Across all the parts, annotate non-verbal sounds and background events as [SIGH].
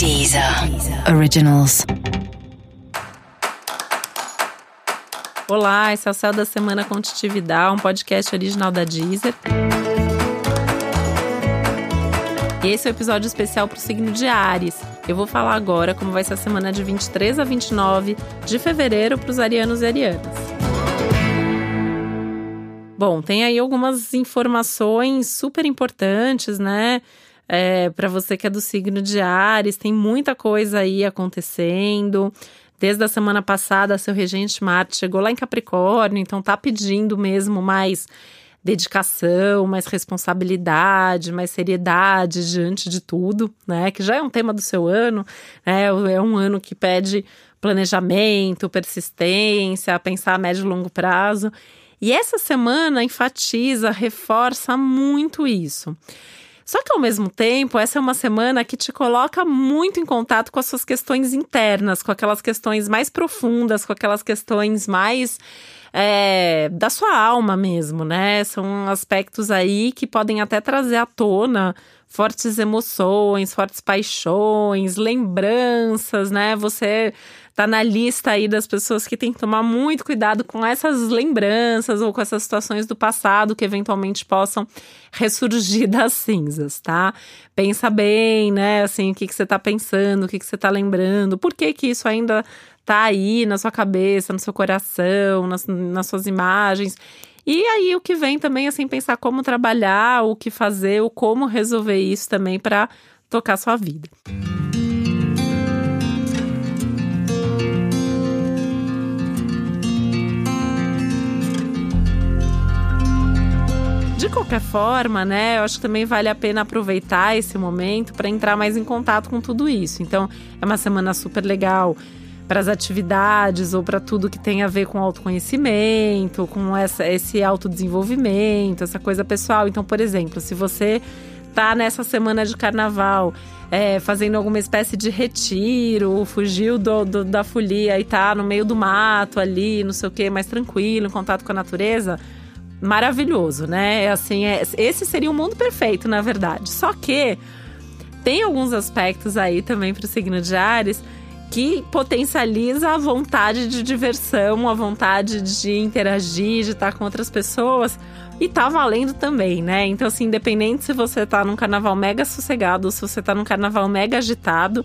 Deezer Originals. Olá, esse é o Céu da Semana Contitividade, um podcast original da Deezer. E esse é o um episódio especial para o signo de Ares. Eu vou falar agora como vai ser a semana de 23 a 29 de fevereiro para os arianos e arianas. Bom, tem aí algumas informações super importantes, né? É, para você que é do signo de Ares, tem muita coisa aí acontecendo. Desde a semana passada, seu regente Marte chegou lá em Capricórnio, então tá pedindo mesmo mais dedicação, mais responsabilidade, mais seriedade diante de tudo, né? Que já é um tema do seu ano, né? É um ano que pede planejamento, persistência, pensar a médio e longo prazo. E essa semana enfatiza, reforça muito isso. Só que ao mesmo tempo, essa é uma semana que te coloca muito em contato com as suas questões internas, com aquelas questões mais profundas, com aquelas questões mais é, da sua alma mesmo, né? São aspectos aí que podem até trazer à tona fortes emoções, fortes paixões, lembranças, né? Você tá na lista aí das pessoas que tem que tomar muito cuidado com essas lembranças ou com essas situações do passado que eventualmente possam ressurgir [LAUGHS] das cinzas, tá? Pensa bem, né? Assim, o que, que você tá pensando, o que, que você tá lembrando, por que que isso ainda tá aí na sua cabeça, no seu coração, nas, nas suas imagens. E aí o que vem também assim pensar como trabalhar, o que fazer, o como resolver isso também para tocar sua vida. De qualquer forma, né, eu acho que também vale a pena aproveitar esse momento para entrar mais em contato com tudo isso. Então, é uma semana super legal para as atividades ou para tudo que tem a ver com autoconhecimento, com essa, esse autodesenvolvimento, essa coisa pessoal. Então, por exemplo, se você tá nessa semana de carnaval é, fazendo alguma espécie de retiro, fugiu do, do, da folia e tá no meio do mato ali, não sei o que, mais tranquilo, em contato com a natureza maravilhoso, né? É assim, é, esse seria o mundo perfeito, na verdade. Só que tem alguns aspectos aí também para o signo de Ares que potencializa a vontade de diversão, a vontade de interagir, de estar com outras pessoas. E tá valendo também, né? Então, assim, independente se você tá num carnaval mega sossegado ou se você tá num carnaval mega agitado,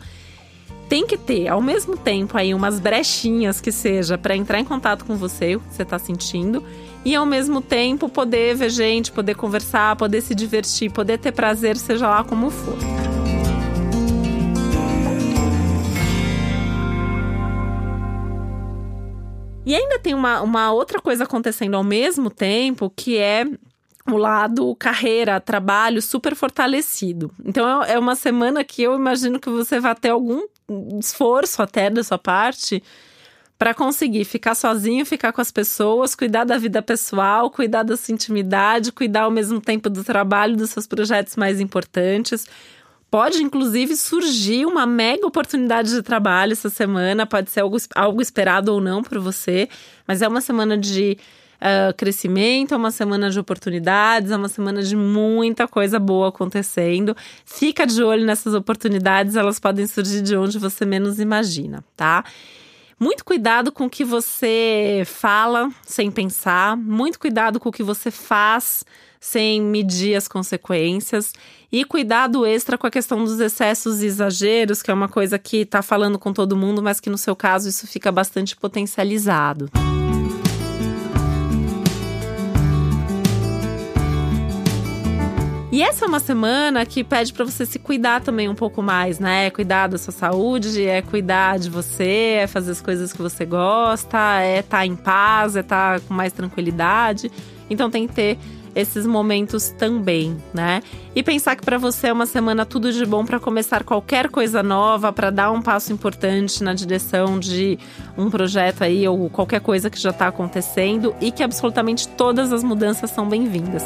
tem que ter, ao mesmo tempo, aí umas brechinhas que seja para entrar em contato com você, o que você tá sentindo, e ao mesmo tempo poder ver gente, poder conversar, poder se divertir, poder ter prazer, seja lá como for. E ainda tem uma, uma outra coisa acontecendo ao mesmo tempo, que é o lado carreira, trabalho super fortalecido. Então é, é uma semana que eu imagino que você vai ter algum esforço até da sua parte para conseguir ficar sozinho, ficar com as pessoas, cuidar da vida pessoal, cuidar da sua intimidade, cuidar ao mesmo tempo do trabalho, dos seus projetos mais importantes. Pode, inclusive, surgir uma mega oportunidade de trabalho essa semana, pode ser algo, algo esperado ou não por você, mas é uma semana de uh, crescimento, é uma semana de oportunidades, é uma semana de muita coisa boa acontecendo. Fica de olho nessas oportunidades, elas podem surgir de onde você menos imagina, tá? Muito cuidado com o que você fala sem pensar, muito cuidado com o que você faz sem medir as consequências e cuidado extra com a questão dos excessos e exageros, que é uma coisa que está falando com todo mundo, mas que no seu caso isso fica bastante potencializado. E essa é uma semana que pede para você se cuidar também um pouco mais, né? É cuidar da sua saúde, é cuidar de você, é fazer as coisas que você gosta, é estar tá em paz, é estar tá com mais tranquilidade. Então tem que ter esses momentos também, né? E pensar que para você é uma semana tudo de bom para começar qualquer coisa nova, para dar um passo importante na direção de um projeto aí ou qualquer coisa que já está acontecendo e que absolutamente todas as mudanças são bem-vindas.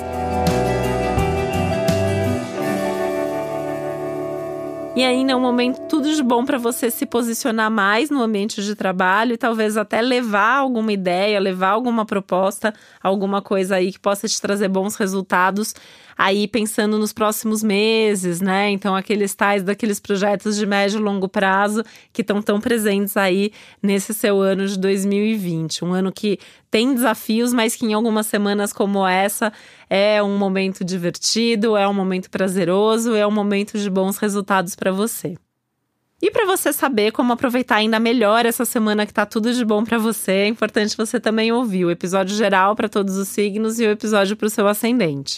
E ainda é um momento tudo de bom para você se posicionar mais no ambiente de trabalho e talvez até levar alguma ideia, levar alguma proposta, alguma coisa aí que possa te trazer bons resultados aí pensando nos próximos meses, né? Então, aqueles tais daqueles projetos de médio e longo prazo que estão tão presentes aí nesse seu ano de 2020. Um ano que tem desafios, mas que em algumas semanas como essa é um momento divertido, é um momento prazeroso, é um momento de bons resultados para você. E para você saber como aproveitar ainda melhor essa semana que tá tudo de bom para você, é importante você também ouvir o episódio geral para todos os signos e o episódio para o seu ascendente.